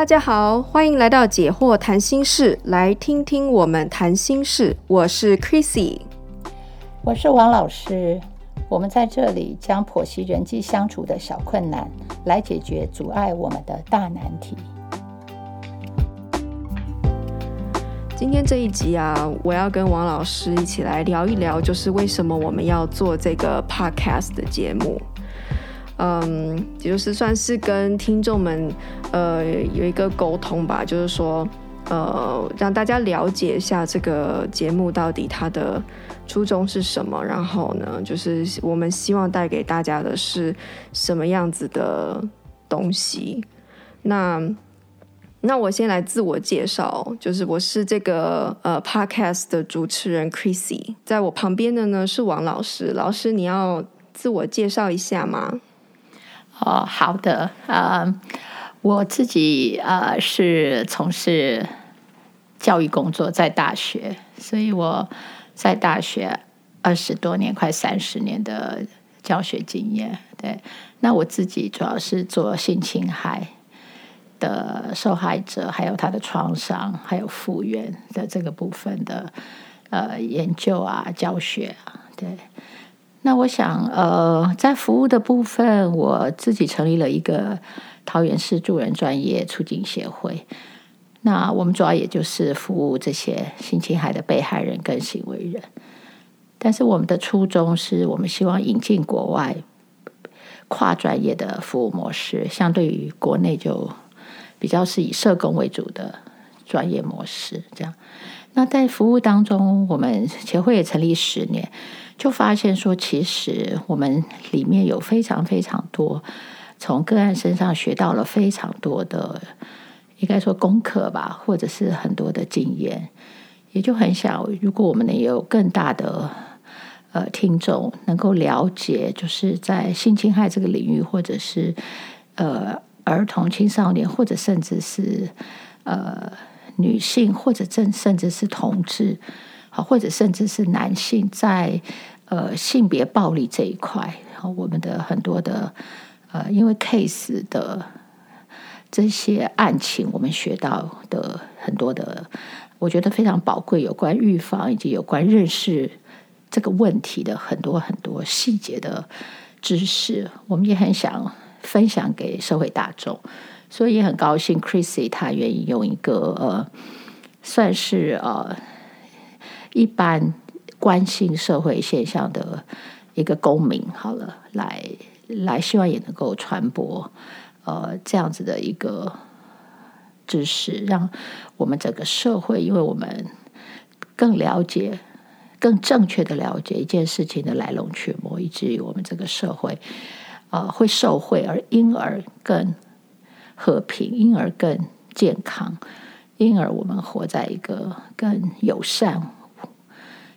大家好，欢迎来到解惑谈心事，来听听我们谈心事。我是 Chrissy，我是王老师。我们在这里将剖析人际相处的小困难，来解决阻碍我们的大难题。今天这一集啊，我要跟王老师一起来聊一聊，就是为什么我们要做这个 Podcast 的节目。嗯，也就是算是跟听众们呃有一个沟通吧，就是说呃让大家了解一下这个节目到底它的初衷是什么，然后呢，就是我们希望带给大家的是什么样子的东西。那那我先来自我介绍，就是我是这个呃 Podcast 的主持人 Chrissy，在我旁边的呢是王老师，老师你要自我介绍一下吗？哦，好的，呃，我自己呃是从事教育工作，在大学，所以我在大学二十多年，快三十年的教学经验。对，那我自己主要是做性侵害的受害者，还有他的创伤，还有复原的这个部分的呃研究啊、教学啊，对。那我想，呃，在服务的部分，我自己成立了一个桃园市助人专业促进协会。那我们主要也就是服务这些性侵害的被害人跟行为人。但是我们的初衷是我们希望引进国外跨专业的服务模式，相对于国内就比较是以社工为主的专业模式。这样，那在服务当中，我们协会也成立十年。就发现说，其实我们里面有非常非常多从个案身上学到了非常多的，应该说功课吧，或者是很多的经验。也就很想，如果我们能有更大的呃听众能够了解，就是在性侵害这个领域，或者是呃儿童青少年，或者甚至是呃女性，或者甚甚至是同志。好，或者甚至是男性在呃性别暴力这一块，好，我们的很多的呃，因为 case 的这些案情，我们学到的很多的，我觉得非常宝贵，有关预防以及有关认识这个问题的很多很多细节的知识，我们也很想分享给社会大众，所以也很高兴 Chrissy 他愿意用一个呃，算是呃。一般关心社会现象的一个公民，好了，来来，希望也能够传播呃这样子的一个知识，让我们整个社会，因为我们更了解、更正确的了解一件事情的来龙去脉，以至于我们这个社会呃会受惠，而因而更和平，因而更健康，因而我们活在一个更友善。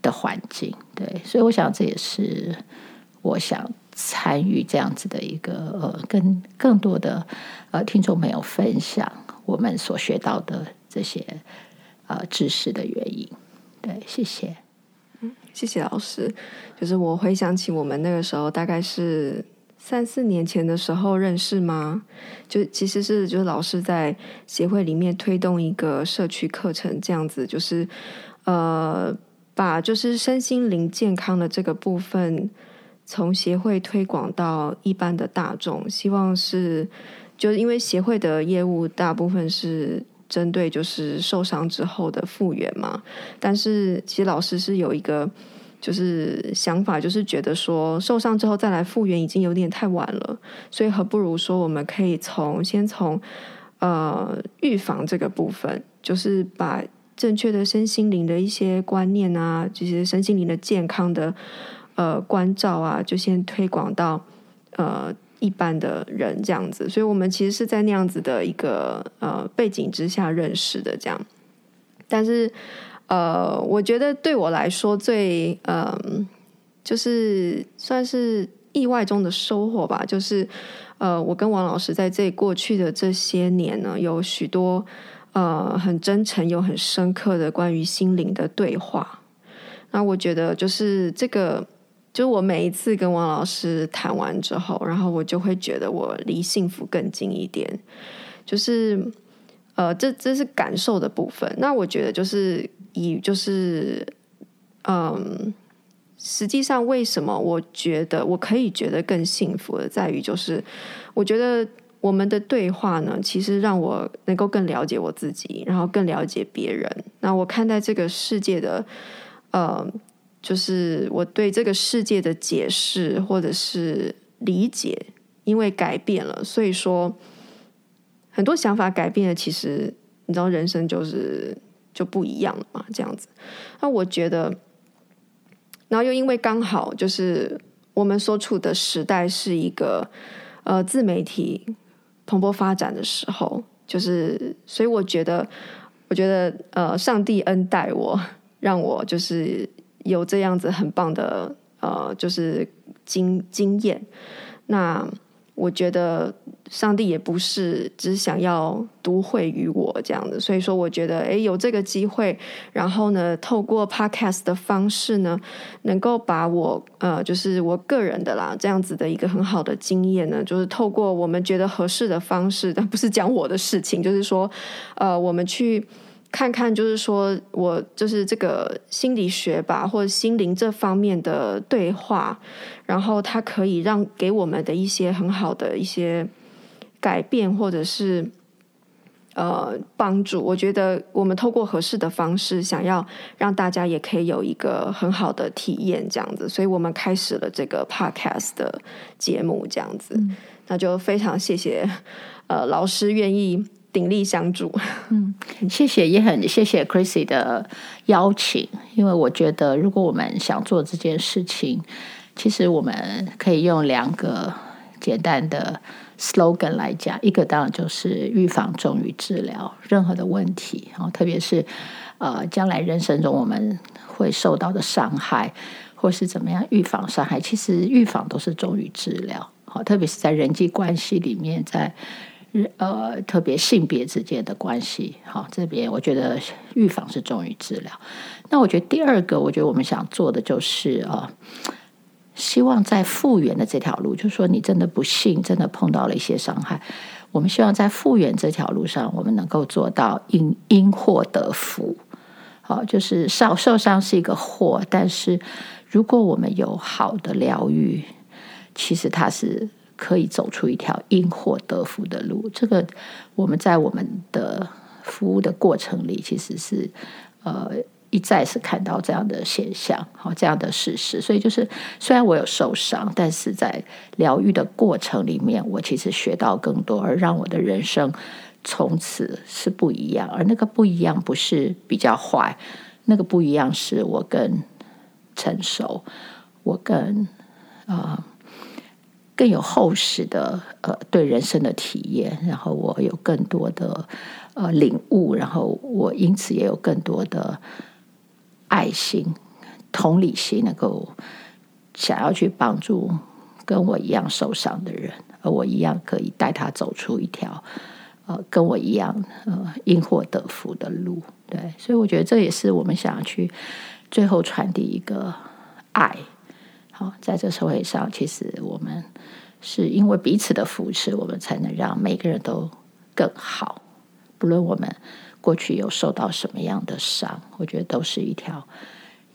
的环境，对，所以我想这也是我想参与这样子的一个呃，跟更多的呃听众朋友分享我们所学到的这些呃知识的原因。对，谢谢，嗯，谢谢老师。就是我回想起我们那个时候，大概是三四年前的时候认识吗？就其实是就是老师在协会里面推动一个社区课程，这样子就是呃。把就是身心灵健康的这个部分，从协会推广到一般的大众，希望是，就是因为协会的业务大部分是针对就是受伤之后的复原嘛，但是其实老师是有一个就是想法，就是觉得说受伤之后再来复原已经有点太晚了，所以何不如说我们可以从先从呃预防这个部分，就是把。正确的身心灵的一些观念啊，这些身心灵的健康的呃关照啊，就先推广到呃一般的人这样子。所以，我们其实是在那样子的一个呃背景之下认识的这样。但是，呃，我觉得对我来说最呃就是算是意外中的收获吧，就是呃，我跟王老师在这过去的这些年呢，有许多。呃，很真诚又很深刻的关于心灵的对话。那我觉得就是这个，就是我每一次跟王老师谈完之后，然后我就会觉得我离幸福更近一点。就是呃，这这是感受的部分。那我觉得就是以就是嗯，实际上为什么我觉得我可以觉得更幸福的，在于就是我觉得。我们的对话呢，其实让我能够更了解我自己，然后更了解别人。那我看待这个世界的，呃，就是我对这个世界的解释或者是理解，因为改变了，所以说很多想法改变了。其实你知道，人生就是就不一样了嘛，这样子。那我觉得，然后又因为刚好就是我们所处的时代是一个呃自媒体。蓬勃发展的时候，就是所以我觉得，我觉得呃，上帝恩待我，让我就是有这样子很棒的呃，就是经经验。那我觉得。上帝也不是只想要独惠于我这样子，所以说我觉得，诶，有这个机会，然后呢，透过 Podcast 的方式呢，能够把我呃，就是我个人的啦，这样子的一个很好的经验呢，就是透过我们觉得合适的方式，但不是讲我的事情，就是说，呃，我们去。看看，就是说我就是这个心理学吧，或者心灵这方面的对话，然后它可以让给我们的一些很好的一些改变，或者是呃帮助。我觉得我们透过合适的方式，想要让大家也可以有一个很好的体验，这样子，所以我们开始了这个 podcast 的节目，这样子，那就非常谢谢呃老师愿意。鼎力相助，嗯，谢谢，也很谢谢 Chrissy 的邀请，因为我觉得如果我们想做这件事情，其实我们可以用两个简单的 slogan 来讲，一个当然就是预防重于治疗，任何的问题，然后特别是呃将来人生中我们会受到的伤害，或是怎么样预防伤害，其实预防都是重于治疗，好，特别是在人际关系里面，在。呃，特别性别之间的关系，好，这边我觉得预防是重于治疗。那我觉得第二个，我觉得我们想做的就是呃，希望在复原的这条路，就是说你真的不幸，真的碰到了一些伤害，我们希望在复原这条路上，我们能够做到因因祸得福。好，就是受受伤是一个祸，但是如果我们有好的疗愈，其实它是。可以走出一条因祸得福的路，这个我们在我们的服务的过程里，其实是呃一再是看到这样的现象，好，这样的事实。所以就是虽然我有受伤，但是在疗愈的过程里面，我其实学到更多，而让我的人生从此是不一样。而那个不一样不是比较坏，那个不一样是我更成熟，我更啊。更有厚实的呃对人生的体验，然后我有更多的呃领悟，然后我因此也有更多的爱心、同理心，能够想要去帮助跟我一样受伤的人，而我一样可以带他走出一条呃跟我一样呃因祸得福的路。对，所以我觉得这也是我们想要去最后传递一个爱。好，在这社会上，其实我们是因为彼此的扶持，我们才能让每个人都更好。不论我们过去有受到什么样的伤，我觉得都是一条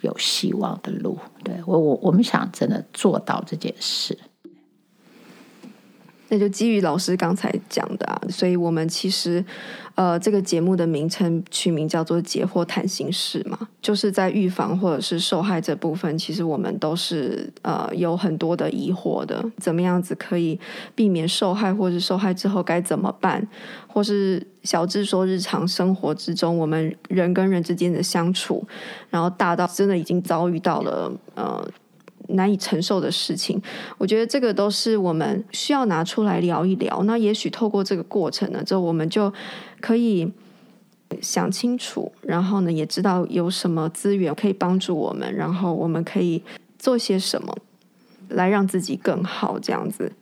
有希望的路。对，我，我我们想真的做到这件事。那就基于老师刚才讲的啊，所以我们其实，呃，这个节目的名称取名叫做“解惑谈心事”嘛，就是在预防或者是受害这部分，其实我们都是呃有很多的疑惑的，怎么样子可以避免受害，或是受害之后该怎么办，或是小至说日常生活之中我们人跟人之间的相处，然后大到真的已经遭遇到了呃。难以承受的事情，我觉得这个都是我们需要拿出来聊一聊。那也许透过这个过程呢，就我们就可以想清楚，然后呢，也知道有什么资源可以帮助我们，然后我们可以做些什么来让自己更好，这样子。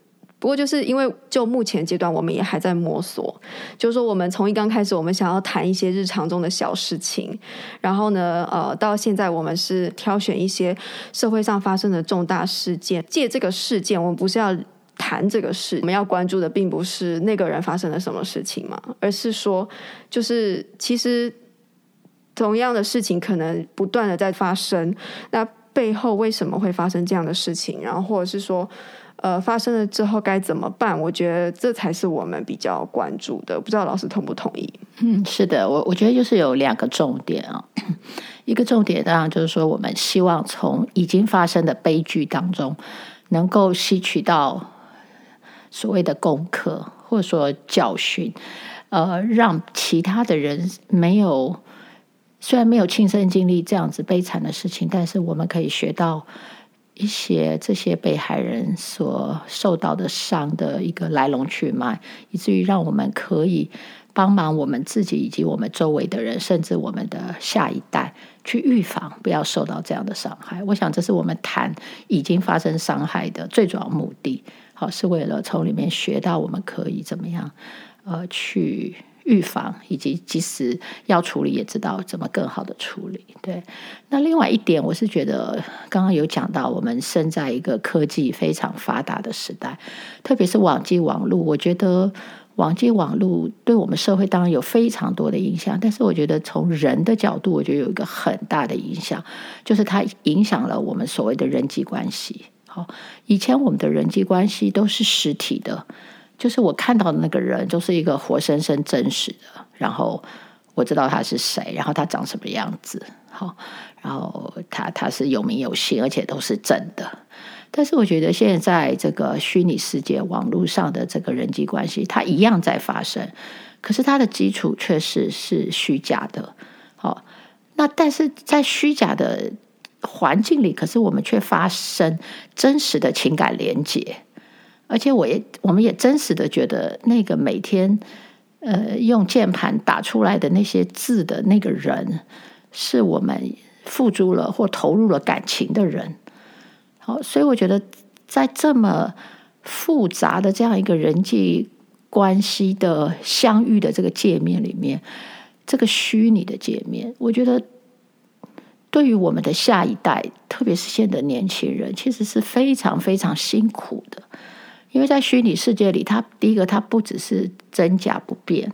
不过，就是因为就目前阶段，我们也还在摸索。就是说，我们从一刚开始，我们想要谈一些日常中的小事情，然后呢，呃，到现在我们是挑选一些社会上发生的重大事件，借这个事件，我们不是要。谈这个事，我们要关注的并不是那个人发生了什么事情嘛，而是说，就是其实同样的事情可能不断的在发生，那背后为什么会发生这样的事情？然后或者是说，呃，发生了之后该怎么办？我觉得这才是我们比较关注的。不知道老师同不同意？嗯，是的，我我觉得就是有两个重点啊。一个重点当然就是说，我们希望从已经发生的悲剧当中，能够吸取到所谓的功课，或者说教训，呃，让其他的人没有，虽然没有亲身经历这样子悲惨的事情，但是我们可以学到一些这些被害人所受到的伤的一个来龙去脉，以至于让我们可以。帮忙我们自己以及我们周围的人，甚至我们的下一代，去预防不要受到这样的伤害。我想，这是我们谈已经发生伤害的最主要目的。好，是为了从里面学到我们可以怎么样，呃，去预防，以及即使要处理，也知道怎么更好的处理。对。那另外一点，我是觉得刚刚有讲到，我们生在一个科技非常发达的时代，特别是网际网络，我觉得。网际网络对我们社会当然有非常多的影响，但是我觉得从人的角度，我觉得有一个很大的影响，就是它影响了我们所谓的人际关系。好，以前我们的人际关系都是实体的，就是我看到的那个人就是一个活生生真实的，然后我知道他是谁，然后他长什么样子，好，然后他他是有名有姓，而且都是真的。但是我觉得现在这个虚拟世界、网络上的这个人际关系，它一样在发生，可是它的基础确实是虚假的。好，那但是在虚假的环境里，可是我们却发生真实的情感连接，而且我也我们也真实的觉得那个每天呃用键盘打出来的那些字的那个人，是我们付诸了或投入了感情的人。好，所以我觉得在这么复杂的这样一个人际关系的相遇的这个界面里面，这个虚拟的界面，我觉得对于我们的下一代，特别是现在的年轻人，其实是非常非常辛苦的。因为在虚拟世界里，它第一个它不只是真假不变，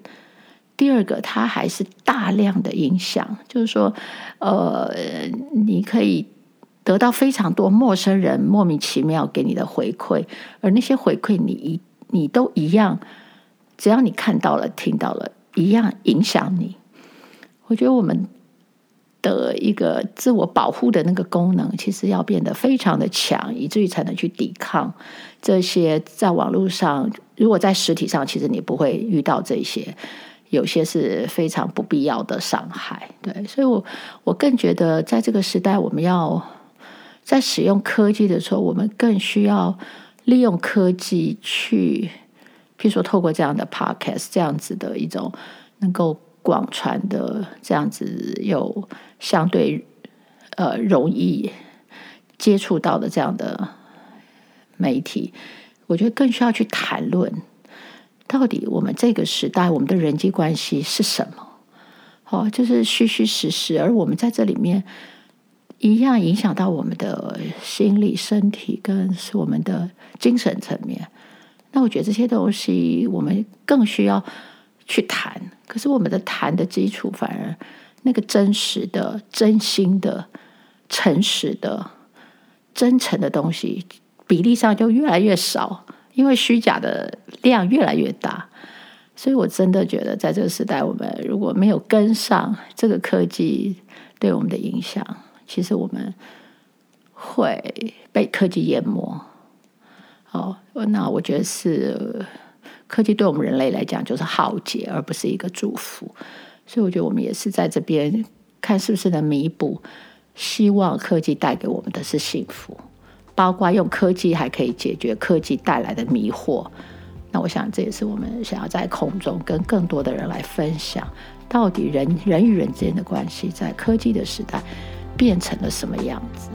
第二个它还是大量的影响，就是说，呃，你可以。得到非常多陌生人莫名其妙给你的回馈，而那些回馈你一你都一样，只要你看到了、听到了，一样影响你。我觉得我们的一个自我保护的那个功能，其实要变得非常的强，以至于才能去抵抗这些在网络上。如果在实体上，其实你不会遇到这些，有些是非常不必要的伤害。对，所以我我更觉得，在这个时代，我们要。在使用科技的时候，我们更需要利用科技去，譬如说透过这样的 podcast 这样子的一种能够广传的这样子有相对呃容易接触到的这样的媒体，我觉得更需要去谈论到底我们这个时代我们的人际关系是什么？好，就是虚虚实实，而我们在这里面。一样影响到我们的心理、身体，跟我们的精神层面。那我觉得这些东西我们更需要去谈。可是我们的谈的基础，反而那个真实的、真心的、诚实的、真诚的东西，比例上就越来越少，因为虚假的量越来越大。所以我真的觉得，在这个时代，我们如果没有跟上这个科技对我们的影响，其实我们会被科技淹没。好，那我觉得是科技对我们人类来讲就是浩劫，而不是一个祝福。所以我觉得我们也是在这边看是不是能弥补，希望科技带给我们的是幸福，包括用科技还可以解决科技带来的迷惑。那我想这也是我们想要在空中跟更多的人来分享，到底人人与人之间的关系在科技的时代变成了什么样子？